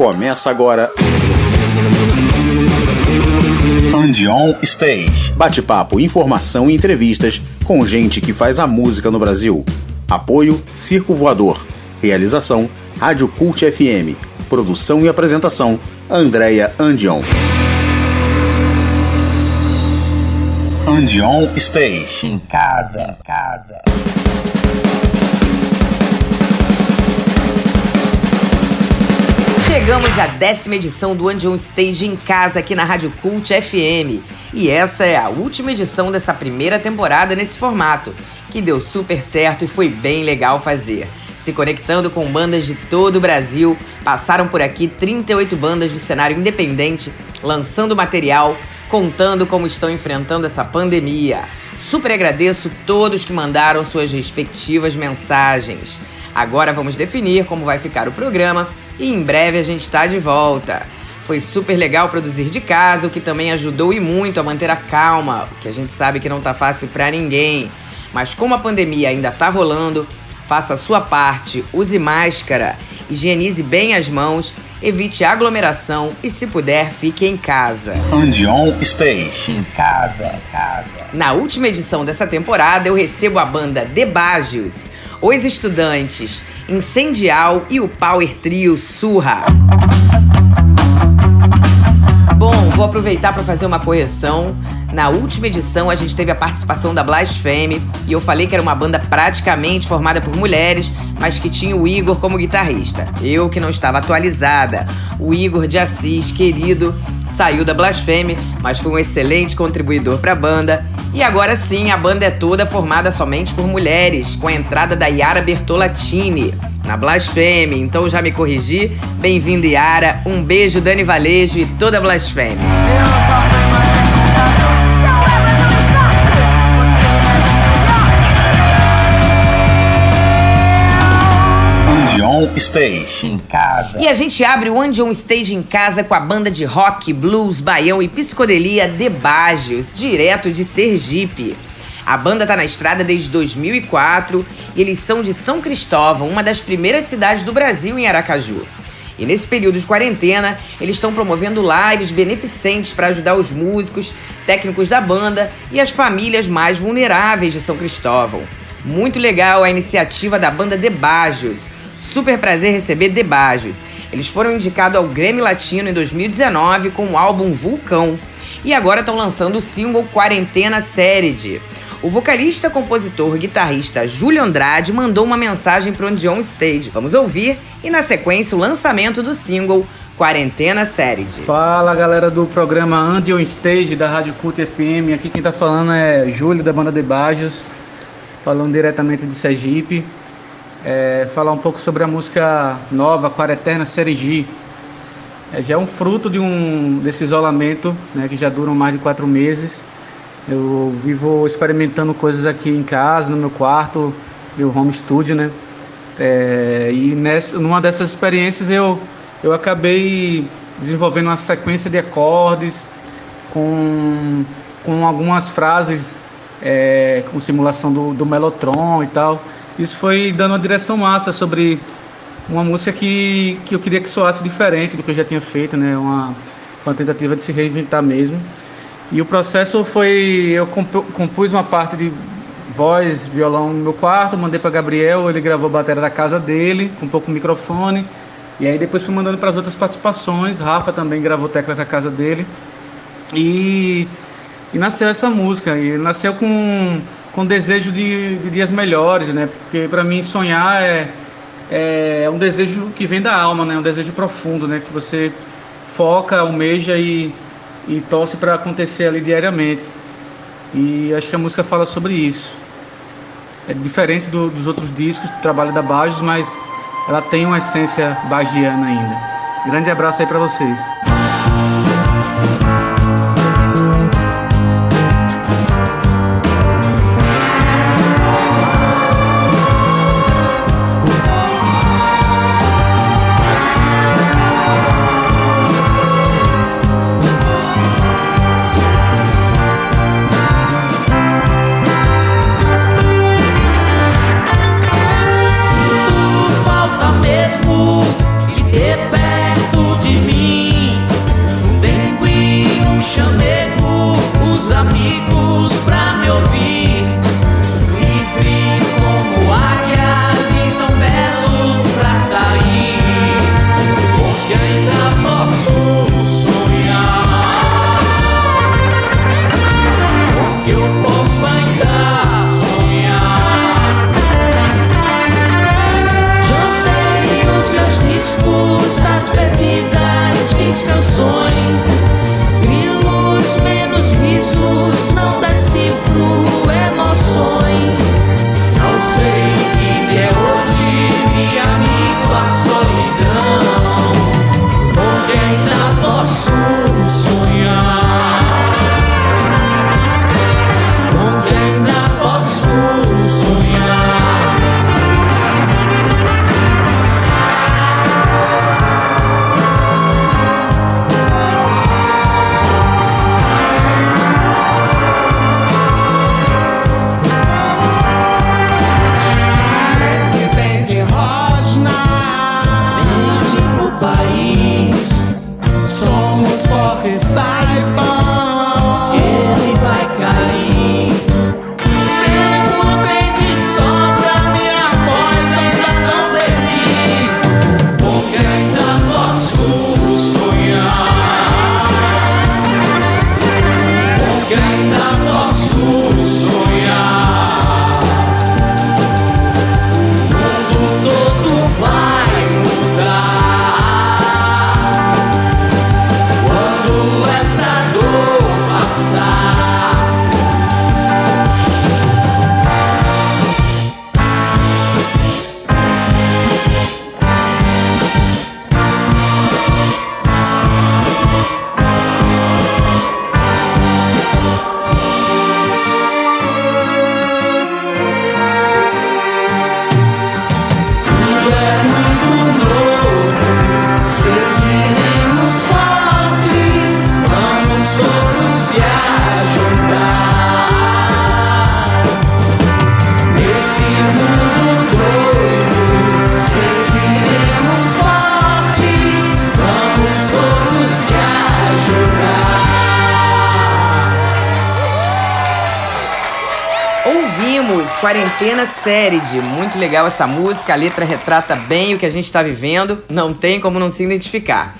Começa agora. Andion Stage. Bate-papo, informação e entrevistas com gente que faz a música no Brasil. Apoio Circo Voador. Realização Rádio Cult FM. Produção e apresentação Andréia Andion. Andion Stage. Em casa, casa. Chegamos à décima edição do Andion Stage em casa aqui na Rádio Cult FM. E essa é a última edição dessa primeira temporada nesse formato, que deu super certo e foi bem legal fazer. Se conectando com bandas de todo o Brasil, passaram por aqui 38 bandas do cenário independente, lançando material, contando como estão enfrentando essa pandemia. Super agradeço todos que mandaram suas respectivas mensagens. Agora vamos definir como vai ficar o programa e em breve a gente está de volta. Foi super legal produzir de casa, o que também ajudou e muito a manter a calma, que a gente sabe que não tá fácil para ninguém. Mas como a pandemia ainda tá rolando, faça a sua parte, use máscara, higienize bem as mãos, evite aglomeração e, se puder, fique em casa. Andion Stage. Em casa, casa. Na última edição dessa temporada, eu recebo a banda Debágios, os estudantes Incendial e o Power Trio Surra. Vou aproveitar para fazer uma correção. Na última edição a gente teve a participação da Blasphemy e eu falei que era uma banda praticamente formada por mulheres, mas que tinha o Igor como guitarrista. Eu que não estava atualizada. O Igor de Assis, querido, saiu da Blasphemy, mas foi um excelente contribuidor para a banda. E agora sim, a banda é toda formada somente por mulheres, com a entrada da Yara Bertolatini na Blasfêmia. Então já me corrigi. Bem-vindo, Yara. Um beijo, Dani Valejo e toda a Blasfêmia. Andion Stage. Em casa. E a gente abre o Andion Stage em casa com a banda de rock, blues, baião e psicodelia Debágios, direto de Sergipe. A banda tá na estrada desde 2004 e eles são de São Cristóvão, uma das primeiras cidades do Brasil em Aracaju. E nesse período de quarentena, eles estão promovendo lares beneficentes para ajudar os músicos, técnicos da banda e as famílias mais vulneráveis de São Cristóvão. Muito legal a iniciativa da banda Debajos. Super prazer receber Debajos. Eles foram indicados ao Grêmio Latino em 2019 com o álbum Vulcão. E agora estão lançando o single Quarentena Série. O vocalista, compositor, guitarrista Júlio Andrade mandou uma mensagem para o John Stage. Vamos ouvir e na sequência o lançamento do single Quarentena Série. Fala galera do programa Andy on Stage da Rádio Cult FM. Aqui quem tá falando é Júlio da banda de Bajos, falando diretamente de Sergipe. É, falar um pouco sobre a música nova Quarentena Série É, já é um fruto de um desse isolamento, né, que já dura mais de quatro meses. Eu vivo experimentando coisas aqui em casa, no meu quarto, meu home studio, né? É, e nessa, numa dessas experiências eu, eu acabei desenvolvendo uma sequência de acordes com, com algumas frases é, com simulação do, do Melotron e tal. Isso foi dando uma direção massa sobre uma música que, que eu queria que soasse diferente do que eu já tinha feito, né? Uma, uma tentativa de se reinventar mesmo. E o processo foi: eu compus uma parte de voz, violão no meu quarto, mandei para Gabriel, ele gravou a bateria da casa dele, com um pouco microfone. E aí depois fui mandando para as outras participações. Rafa também gravou tecla da casa dele. E, e nasceu essa música. E nasceu com, com desejo de, de dias melhores, né? Porque para mim sonhar é, é um desejo que vem da alma, né? Um desejo profundo, né? Que você foca, almeja e e torce para acontecer ali diariamente. E acho que a música fala sobre isso. É diferente do, dos outros discos, do trabalho da Bajos, mas ela tem uma essência bagiana ainda. Grande abraço aí para vocês. sonhos. Quarentena de Muito legal essa música, a letra retrata bem o que a gente está vivendo, não tem como não se identificar.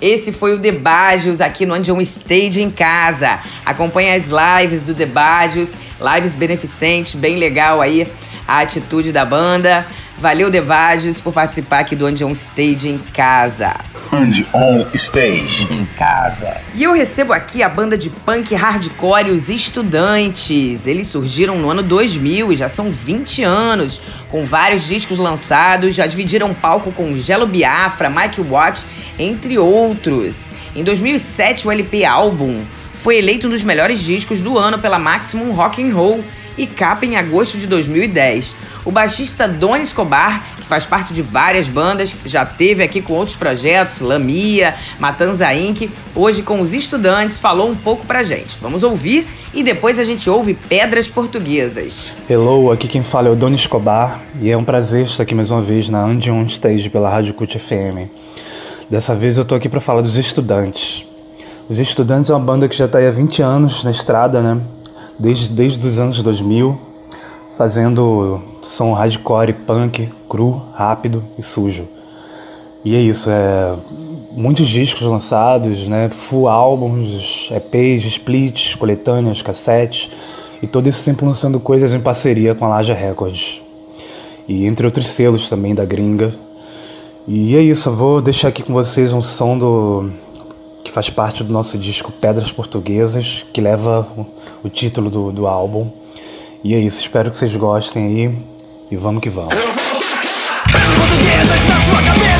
Esse foi o Debagios aqui no Andion Stage em casa. Acompanhe as lives do Debagios, lives beneficentes, bem legal aí a atitude da banda. Valeu, Devagios, por participar aqui do And On Stage em casa. And On Stage em casa. E eu recebo aqui a banda de punk hardcore Os Estudantes. Eles surgiram no ano 2000 e já são 20 anos, com vários discos lançados, já dividiram palco com Gelo Biafra, Mike Watt, entre outros. Em 2007, o LP Álbum foi eleito um dos melhores discos do ano pela Maximum Rock and Roll e capa em agosto de 2010. O baixista Doni Escobar, que faz parte de várias bandas, já teve aqui com outros projetos, Lamia, Matanza Inc., hoje com os estudantes, falou um pouco pra gente. Vamos ouvir e depois a gente ouve Pedras Portuguesas. Hello, aqui quem fala é o Doni Escobar e é um prazer estar aqui mais uma vez na Andion Stage pela Rádio Cult FM. Dessa vez eu tô aqui para falar dos estudantes. Os Estudantes é uma banda que já está há 20 anos na estrada, né? Desde, desde os anos 2000, fazendo som hardcore, punk, cru, rápido e sujo. E é isso, é muitos discos lançados, né, full álbuns, EPs, splits, coletâneas, cassetes, e todo isso sempre lançando coisas em parceria com a Laja Records. E entre outros selos também da gringa. E é isso, eu vou deixar aqui com vocês um som do que faz parte do nosso disco Pedras Portuguesas, que leva o título do, do álbum. E é isso, espero que vocês gostem aí e vamos que vamos. Sua cabeça,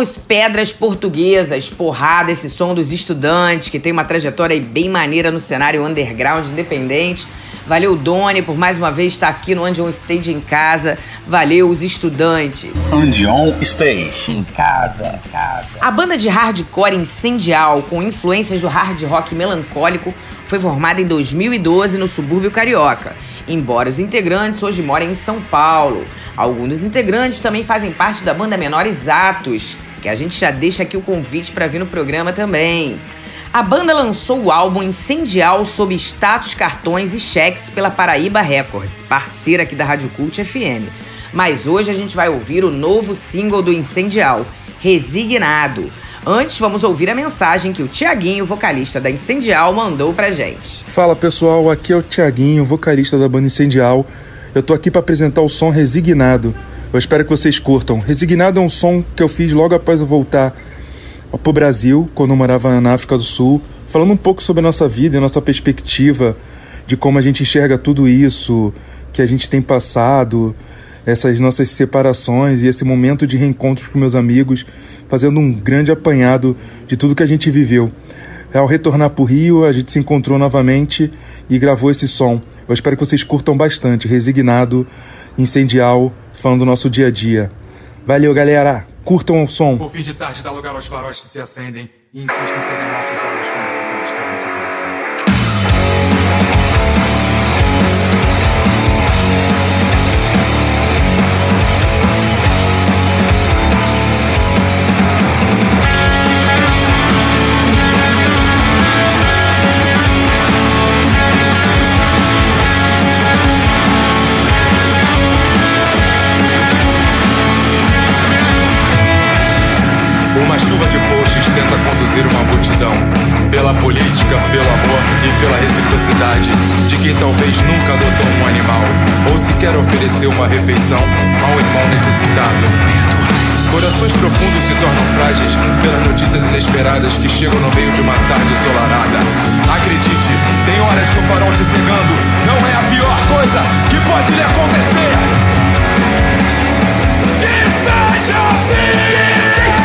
Ouvimos Pedras Portuguesas, porrada, esse som dos estudantes, que tem uma trajetória bem maneira no cenário underground independente. Valeu, Doni, por mais uma vez estar aqui no Andion Stage em casa. Valeu, os estudantes. Andion Stage. Em casa, casa. A banda de hardcore Incendial, com influências do hard rock melancólico, foi formada em 2012 no subúrbio carioca. Embora os integrantes hoje morem em São Paulo. Alguns dos integrantes também fazem parte da banda Menores Atos, que a gente já deixa aqui o convite para vir no programa também. A banda lançou o álbum Incendial sob status, cartões e cheques pela Paraíba Records, parceira aqui da Rádio Cult FM. Mas hoje a gente vai ouvir o novo single do Incendial, Resignado. Antes, vamos ouvir a mensagem que o Tiaguinho, vocalista da Incendial, mandou pra gente. Fala pessoal, aqui é o Tiaguinho, vocalista da banda Incendial. Eu tô aqui para apresentar o som Resignado. Eu espero que vocês curtam. Resignado é um som que eu fiz logo após eu voltar o Brasil, quando eu morava na África do Sul, falando um pouco sobre a nossa vida e nossa perspectiva de como a gente enxerga tudo isso que a gente tem passado, essas nossas separações e esse momento de reencontros com meus amigos, fazendo um grande apanhado de tudo que a gente viveu. Ao retornar para o Rio, a gente se encontrou novamente e gravou esse som. Eu espero que vocês curtam bastante. Resignado, incendial, falando do nosso dia a dia. Valeu, galera! Curtam o som. Fim de tarde dá lugar aos faróis que se acendem e insistem em nossos olhos De quem talvez nunca adotou um animal Ou sequer ofereceu uma refeição a um irmão necessitado Corações profundos se tornam frágeis pelas notícias inesperadas que chegam no meio de uma tarde ensolarada. Acredite, tem horas que o farol te cegando não é a pior coisa que pode lhe acontecer. Que! Seja assim!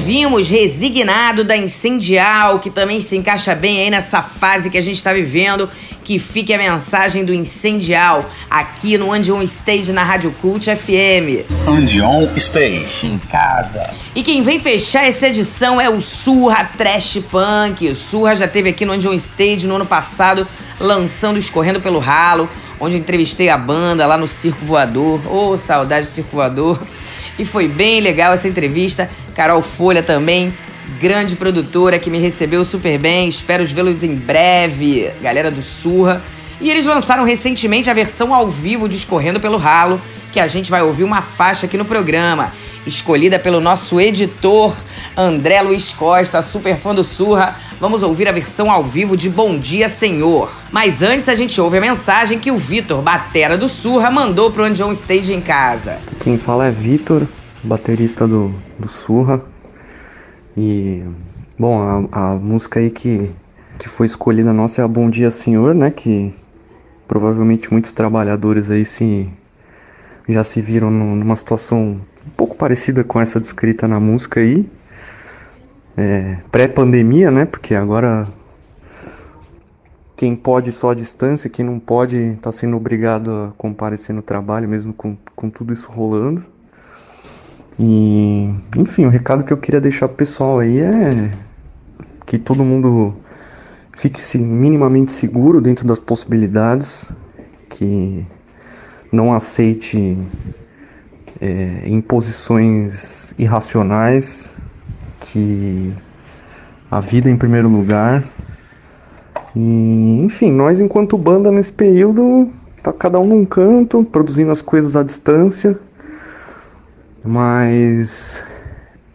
Ouvimos Resignado da Incendial, que também se encaixa bem aí nessa fase que a gente está vivendo. Que fique a mensagem do Incendial aqui no Andion Stage na Rádio Cult FM. Andion Stage. Em casa. E quem vem fechar essa edição é o Surra Trash Punk. O Surra já teve aqui no Andion Stage no ano passado, lançando Escorrendo pelo Ralo, onde entrevistei a banda lá no Circo Voador. Ô, oh, saudade do Circo Voador. E foi bem legal essa entrevista. Carol Folha também, grande produtora que me recebeu super bem. Espero vê-los em breve, galera do Surra. E eles lançaram recentemente a versão ao vivo de Escorrendo pelo Ralo, que a gente vai ouvir uma faixa aqui no programa, escolhida pelo nosso editor André Luiz Costa, super fã do Surra. Vamos ouvir a versão ao vivo de Bom Dia Senhor. Mas antes a gente ouve a mensagem que o Vitor, batera do Surra, mandou pro Andion Stage em casa. Quem fala é Vitor, baterista do, do Surra. E, bom, a, a música aí que, que foi escolhida nossa é a Bom Dia Senhor, né? Que provavelmente muitos trabalhadores aí se, já se viram numa situação um pouco parecida com essa descrita na música aí. É, Pré-pandemia, né? Porque agora quem pode só à distância, quem não pode está sendo obrigado a comparecer no trabalho, mesmo com, com tudo isso rolando. E, enfim, o recado que eu queria deixar pro pessoal aí é que todo mundo fique -se minimamente seguro dentro das possibilidades, que não aceite é, imposições irracionais, que a vida em primeiro lugar. E, enfim, nós enquanto banda nesse período, tá cada um num canto, produzindo as coisas à distância mas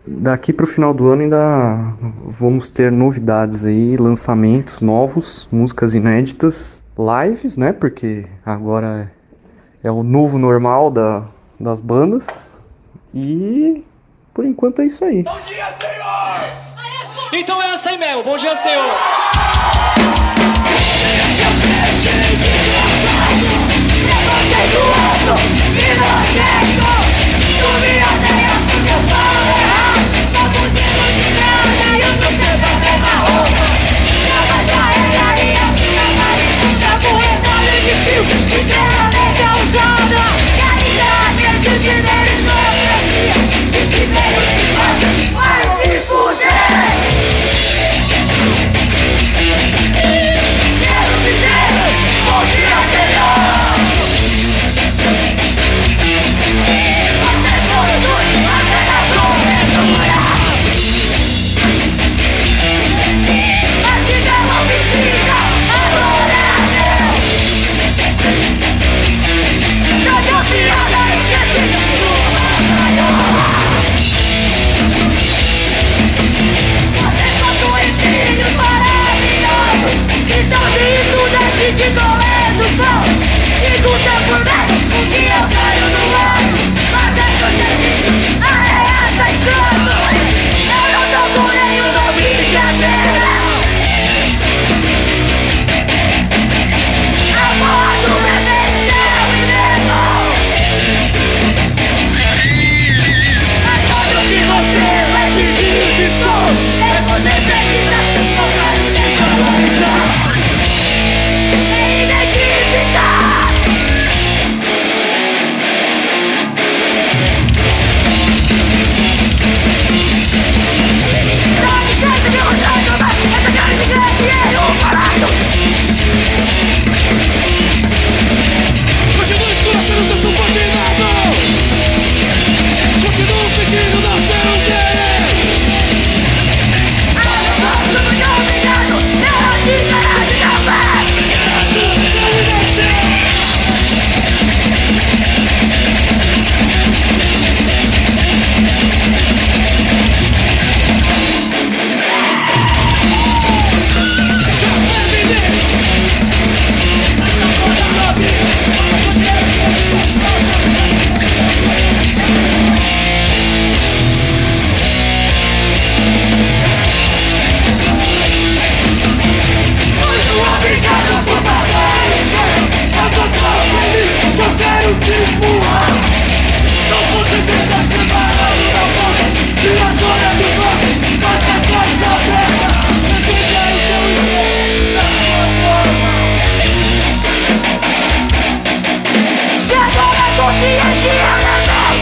daqui para o final do ano ainda vamos ter novidades aí, lançamentos novos, músicas inéditas, lives, né? Porque agora é o novo normal da, das bandas. E por enquanto é isso aí. Bom dia, Senhor! Então é assim mesmo, bom dia, Senhor! Levantei do alto Fuerte y fuerte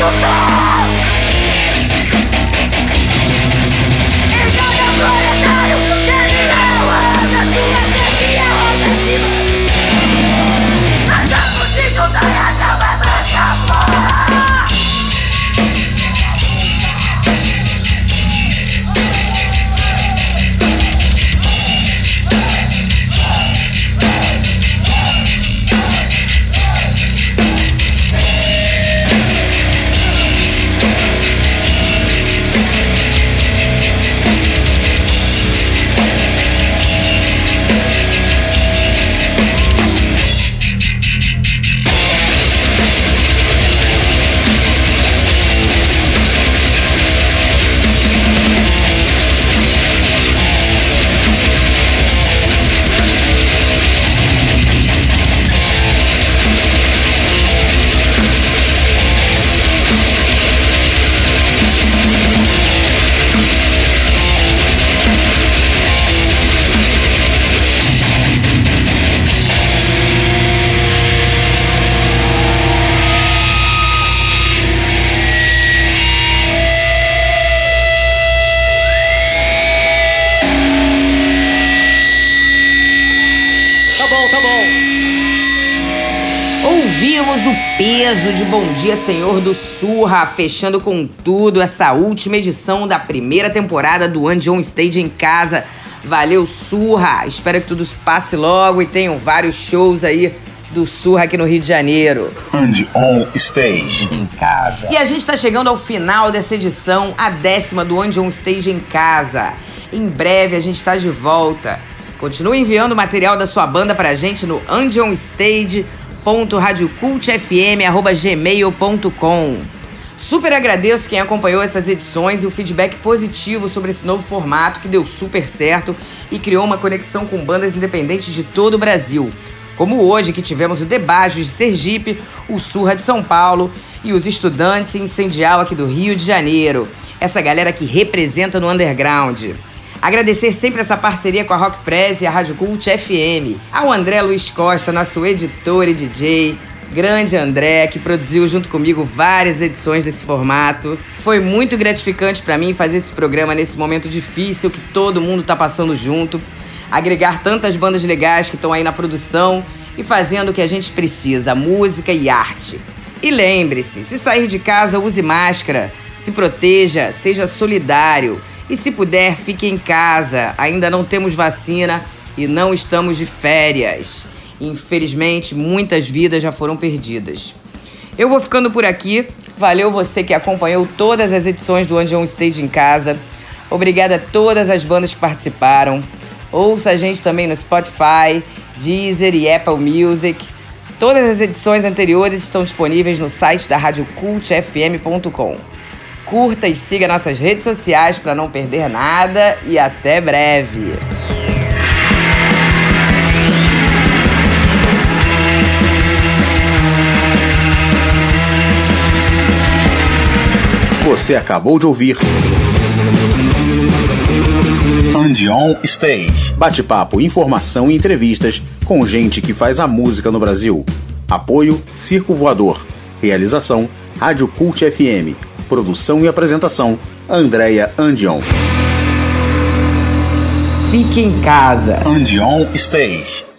Don't die, peso de Bom Dia Senhor do Surra, fechando com tudo essa última edição da primeira temporada do One On Stage em casa. Valeu, Surra! Espero que tudo passe logo e tenham vários shows aí do Surra aqui no Rio de Janeiro. And On Stage em casa. E a gente está chegando ao final dessa edição, a décima do And On Stage em casa. Em breve a gente está de volta. Continue enviando material da sua banda pra gente no andionstage.com radiocultfm@gmail.com. Super agradeço quem acompanhou essas edições e o feedback positivo sobre esse novo formato que deu super certo e criou uma conexão com bandas independentes de todo o Brasil. Como hoje que tivemos o Debajos de Sergipe, o Surra de São Paulo e os Estudantes Incendial aqui do Rio de Janeiro. Essa galera que representa no underground. Agradecer sempre essa parceria com a Rock Press e a Rádio Cult FM. Ao André Luiz Costa, nosso editor e DJ. Grande André, que produziu junto comigo várias edições desse formato. Foi muito gratificante para mim fazer esse programa nesse momento difícil que todo mundo tá passando junto. Agregar tantas bandas legais que estão aí na produção e fazendo o que a gente precisa, música e arte. E lembre-se, se sair de casa, use máscara, se proteja, seja solidário. E se puder, fique em casa. Ainda não temos vacina e não estamos de férias. Infelizmente, muitas vidas já foram perdidas. Eu vou ficando por aqui. Valeu você que acompanhou todas as edições do Andion Stage em casa. Obrigada a todas as bandas que participaram. Ouça a gente também no Spotify, Deezer e Apple Music. Todas as edições anteriores estão disponíveis no site da radiocultfm.com. Curta e siga nossas redes sociais para não perder nada e até breve. Você acabou de ouvir Andion Stage. Bate-papo, informação e entrevistas com gente que faz a música no Brasil. Apoio Circo Voador. Realização Rádio Cult FM Produção e apresentação: Andréia Andion. Fique em casa. Andion Stage.